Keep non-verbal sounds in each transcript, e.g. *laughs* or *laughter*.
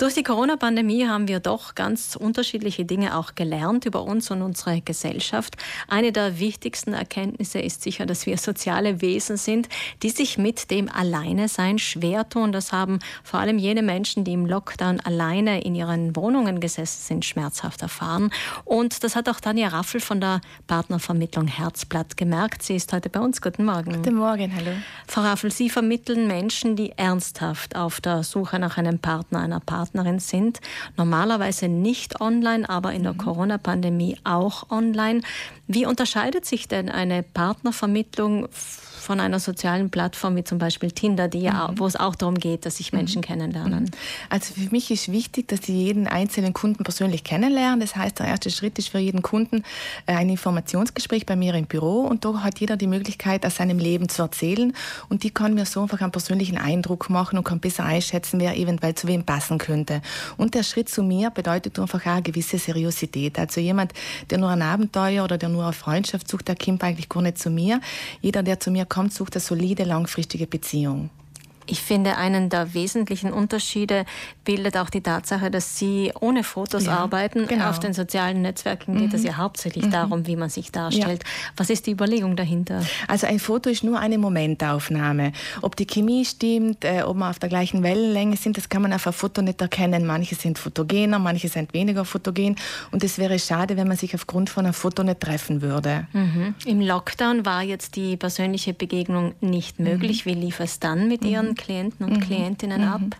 Durch die Corona-Pandemie haben wir doch ganz unterschiedliche Dinge auch gelernt über uns und unsere Gesellschaft. Eine der wichtigsten Erkenntnisse ist sicher, dass wir soziale Wesen sind, die sich mit dem Alleinesein schwer tun. Das haben vor allem jene Menschen, die im Lockdown alleine in ihren Wohnungen gesessen sind, schmerzhaft erfahren. Und das hat auch Tanja Raffel von der Partnervermittlung Herzblatt gemerkt. Sie ist heute bei uns. Guten Morgen. Guten Morgen, hallo. Frau Raffel, Sie vermitteln Menschen, die ernsthaft auf der Suche nach einem Partner, einer Partnerin Partnerin sind. Normalerweise nicht online, aber in der mhm. Corona-Pandemie auch online. Wie unterscheidet sich denn eine Partnervermittlung von einer sozialen Plattform wie zum Beispiel Tinder, die ja, mhm. wo es auch darum geht, dass sich Menschen mhm. kennenlernen? Mhm. Also für mich ist wichtig, dass sie jeden einzelnen Kunden persönlich kennenlernen. Das heißt, der erste Schritt ist für jeden Kunden äh, ein Informationsgespräch bei mir im Büro und da hat jeder die Möglichkeit, aus seinem Leben zu erzählen und die kann mir so einfach einen persönlichen Eindruck machen und kann besser einschätzen, wer eventuell zu wem passen könnte. Und der Schritt zu mir bedeutet einfach auch eine gewisse Seriosität. Also jemand, der nur ein Abenteuer oder der nur eine Freundschaft sucht, der kommt eigentlich gar nicht zu mir. Jeder, der zu mir kommt, sucht eine solide, langfristige Beziehung. Ich finde, einen der wesentlichen Unterschiede bildet auch die Tatsache, dass Sie ohne Fotos ja, arbeiten. Genau. Auf den sozialen Netzwerken geht es mhm. ja hauptsächlich mhm. darum, wie man sich darstellt. Ja. Was ist die Überlegung dahinter? Also ein Foto ist nur eine Momentaufnahme. Ob die Chemie stimmt, äh, ob wir auf der gleichen Wellenlänge sind, das kann man auf einem Foto nicht erkennen. Manche sind fotogener, manche sind weniger fotogen. Und es wäre schade, wenn man sich aufgrund von einem Foto nicht treffen würde. Mhm. Im Lockdown war jetzt die persönliche Begegnung nicht möglich. Mhm. Wie lief es dann mit Ihren Klienten und mhm. Klientinnen ab? Mhm.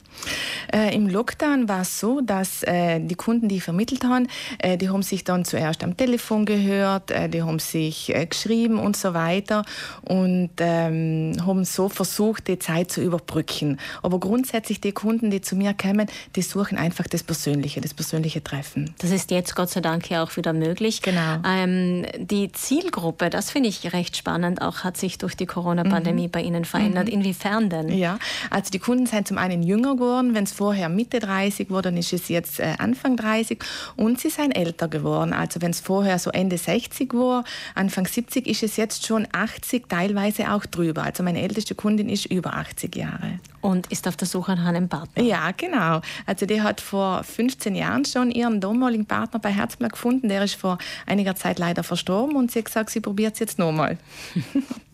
Äh, Im Lockdown war es so, dass äh, die Kunden, die vermittelt haben, äh, die haben sich dann zuerst am Telefon gehört, äh, die haben sich äh, geschrieben und so weiter und ähm, haben so versucht, die Zeit zu überbrücken. Aber grundsätzlich die Kunden, die zu mir kommen, die suchen einfach das Persönliche, das persönliche Treffen. Das ist jetzt Gott sei Dank ja auch wieder möglich. Genau. Ähm, die Zielgruppe, das finde ich recht spannend, auch hat sich durch die Corona-Pandemie mhm. bei Ihnen verändert. Mhm. Inwiefern denn? Ja, also die Kunden sind zum einen jünger geworden. Wenn es vorher Mitte 30 war, dann ist es jetzt äh, Anfang 30. Und sie sind älter geworden. Also wenn es vorher so Ende 60 war, Anfang 70 ist es jetzt schon 80, teilweise auch drüber. Also meine älteste Kundin ist über 80 Jahre. Und ist auf der Suche nach einem Partner? Ja, genau. Also die hat vor 15 Jahren schon ihren damaligen Partner bei Herzblatt gefunden. Der ist vor einiger Zeit leider verstorben und sie hat gesagt, sie probiert es jetzt nochmal. *laughs*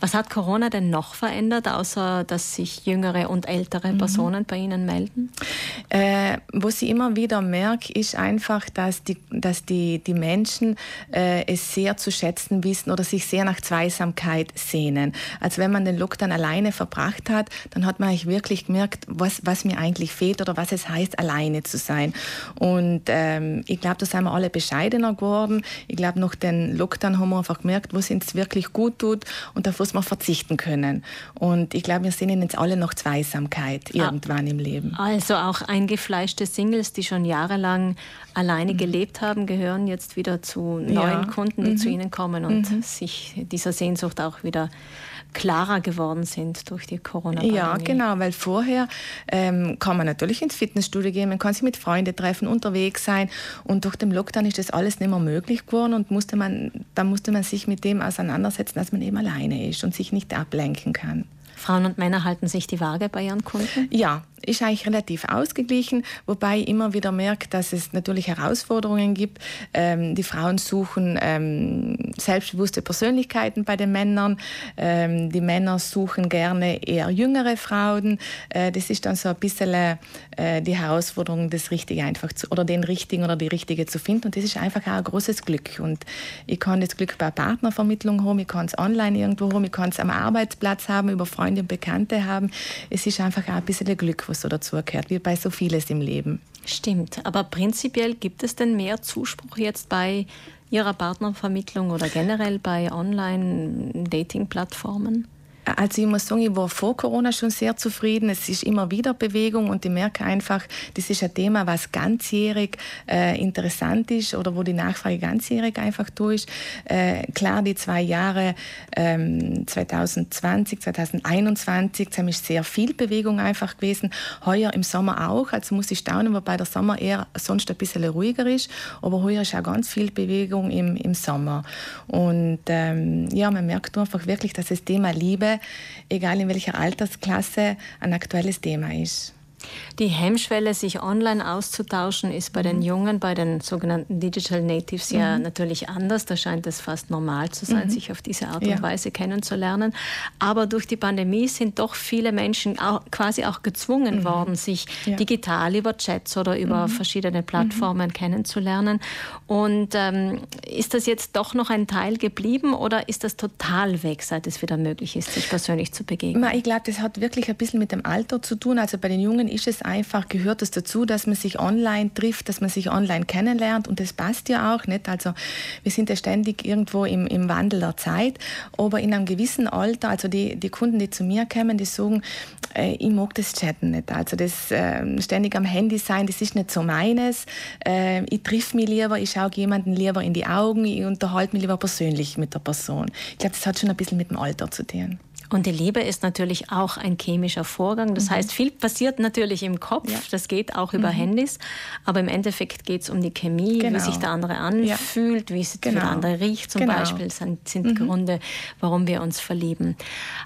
Was hat Corona denn noch verändert, außer dass sich jüngere und ältere mhm. Personen mhm. bei Ihnen melden? Äh, was ich immer wieder merke, ist einfach, dass die, dass die, die Menschen äh, es sehr zu schätzen wissen oder sich sehr nach Zweisamkeit sehnen. Also wenn man den Lockdown alleine verbracht hat, dann hat man eigentlich wirklich gemerkt, was, was mir eigentlich fehlt oder was es heißt, alleine zu sein. Und ähm, ich glaube, da sind wir alle bescheidener geworden. Ich glaube, nach dem Lockdown haben wir einfach gemerkt, was uns wirklich gut tut und auf was wir verzichten können. Und ich glaube, wir sehen jetzt alle noch Zweisamkeit ah. irgendwann ah, im Leben. Also auch eingefleischte Singles, die schon jahrelang alleine mhm. gelebt haben, gehören jetzt wieder zu neuen ja. Kunden, die mhm. zu ihnen kommen und mhm. sich dieser Sehnsucht auch wieder klarer geworden sind durch die Corona-Pandemie. Ja, genau, weil vorher ähm, kann man natürlich ins Fitnessstudio gehen, man kann sich mit Freunden treffen, unterwegs sein und durch den Lockdown ist das alles nicht mehr möglich geworden und musste man, da musste man sich mit dem auseinandersetzen, dass man eben alleine ist und sich nicht ablenken kann. Frauen und Männer halten sich die Waage bei ihren Kunden? Ja, ist eigentlich relativ ausgeglichen, wobei ich immer wieder merkt, dass es natürlich Herausforderungen gibt. Ähm, die Frauen suchen ähm, selbstbewusste Persönlichkeiten bei den Männern. Ähm, die Männer suchen gerne eher jüngere Frauen. Äh, das ist dann so ein bisschen äh, die Herausforderung, das Richtige einfach zu, oder den Richtigen oder die Richtige zu finden. Und das ist einfach auch ein großes Glück. Und ich kann das Glück bei Partnervermittlung haben, ich kann es online irgendwo haben, ich kann es am Arbeitsplatz haben, über Freunde und Bekannte haben. Es ist einfach auch ein bisschen Glück, was so dazu gehört, wie bei so vieles im Leben. Stimmt, aber prinzipiell gibt es denn mehr Zuspruch jetzt bei Ihrer Partnervermittlung oder generell bei Online-Dating-Plattformen? Also ich muss sagen, ich war vor Corona schon sehr zufrieden. Es ist immer wieder Bewegung und ich merke einfach, das ist ein Thema, was ganzjährig äh, interessant ist oder wo die Nachfrage ganzjährig einfach ist. Äh, klar, die zwei Jahre ähm, 2020, 2021, da ist sehr viel Bewegung einfach gewesen. Heuer im Sommer auch, also muss ich staunen, wobei der Sommer eher sonst ein bisschen ruhiger ist. Aber heuer ist auch ganz viel Bewegung im, im Sommer. Und ähm, ja, man merkt einfach wirklich, dass das Thema Liebe egal in welcher Altersklasse, ein aktuelles Thema ist. Die Hemmschwelle, sich online auszutauschen, ist bei den mhm. Jungen, bei den sogenannten Digital Natives ja mhm. natürlich anders. Da scheint es fast normal zu sein, mhm. sich auf diese Art und ja. Weise kennenzulernen. Aber durch die Pandemie sind doch viele Menschen auch, quasi auch gezwungen mhm. worden, sich ja. digital über Chats oder über mhm. verschiedene Plattformen kennenzulernen. Und ähm, ist das jetzt doch noch ein Teil geblieben oder ist das total weg, seit es wieder möglich ist, sich persönlich zu begegnen? Ich glaube, das hat wirklich ein bisschen mit dem Alter zu tun. Also bei den Jungen ist es einfach, gehört es dazu, dass man sich online trifft, dass man sich online kennenlernt und das passt ja auch nicht. Also wir sind ja ständig irgendwo im, im Wandel der Zeit, aber in einem gewissen Alter, also die, die Kunden, die zu mir kommen, die sagen, äh, ich mag das Chatten nicht. Also das äh, ständig am Handy sein, das ist nicht so meines. Äh, ich triff mich lieber, ich schaue jemanden lieber in die Augen, ich unterhalte mich lieber persönlich mit der Person. Ich glaube, das hat schon ein bisschen mit dem Alter zu tun. Und die Liebe ist natürlich auch ein chemischer Vorgang. Das mhm. heißt, viel passiert natürlich im Kopf. Ja. Das geht auch über mhm. Handys. Aber im Endeffekt geht es um die Chemie, genau. wie sich der andere anfühlt, ja. wie es genau. der andere riecht zum genau. Beispiel. Das sind, sind mhm. Gründe, warum wir uns verlieben.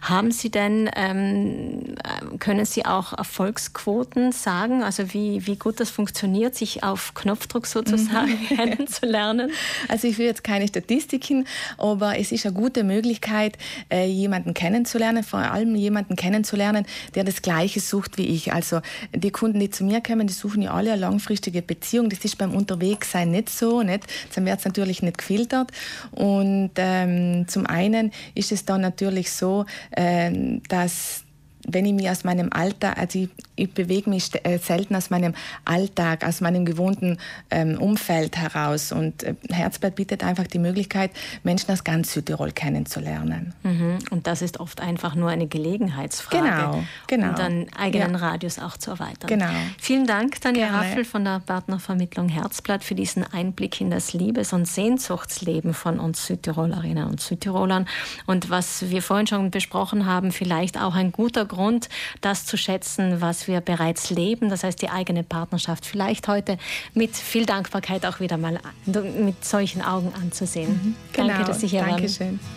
Haben Sie denn, ähm, können Sie auch Erfolgsquoten sagen? Also wie, wie gut das funktioniert, sich auf Knopfdruck sozusagen mhm. *laughs* *laughs* kennenzulernen? Also ich will jetzt keine Statistiken, aber es ist eine gute Möglichkeit, äh, jemanden kennenzulernen kennenzulernen, vor allem jemanden kennenzulernen, der das Gleiche sucht wie ich. Also die Kunden, die zu mir kommen, die suchen ja alle eine langfristige Beziehung. Das ist beim Unterwegssein nicht so. Nicht? Dann wird es natürlich nicht gefiltert. Und ähm, zum einen ist es dann natürlich so, äh, dass wenn ich mich aus meinem Alltag, also ich, ich bewege mich äh, selten aus meinem Alltag, aus meinem gewohnten ähm, Umfeld heraus. Und äh, Herzblatt bietet einfach die Möglichkeit, Menschen aus ganz Südtirol kennenzulernen. Mhm. Und das ist oft einfach nur eine Gelegenheitsfrage. Genau, genau. Um dann eigenen ja. Radius auch zu erweitern. Genau. Vielen Dank, Tanja Gerne. Raffel von der Partnervermittlung Herzblatt, für diesen Einblick in das Liebes- und Sehnsuchtsleben von uns Südtirolerinnen und Südtirolern. Und was wir vorhin schon besprochen haben, vielleicht auch ein guter Grund, das zu schätzen, was wir bereits leben. Das heißt, die eigene Partnerschaft vielleicht heute mit viel Dankbarkeit auch wieder mal mit solchen Augen anzusehen. Mhm. Genau. Danke, dass Sie hier Dankeschön. waren.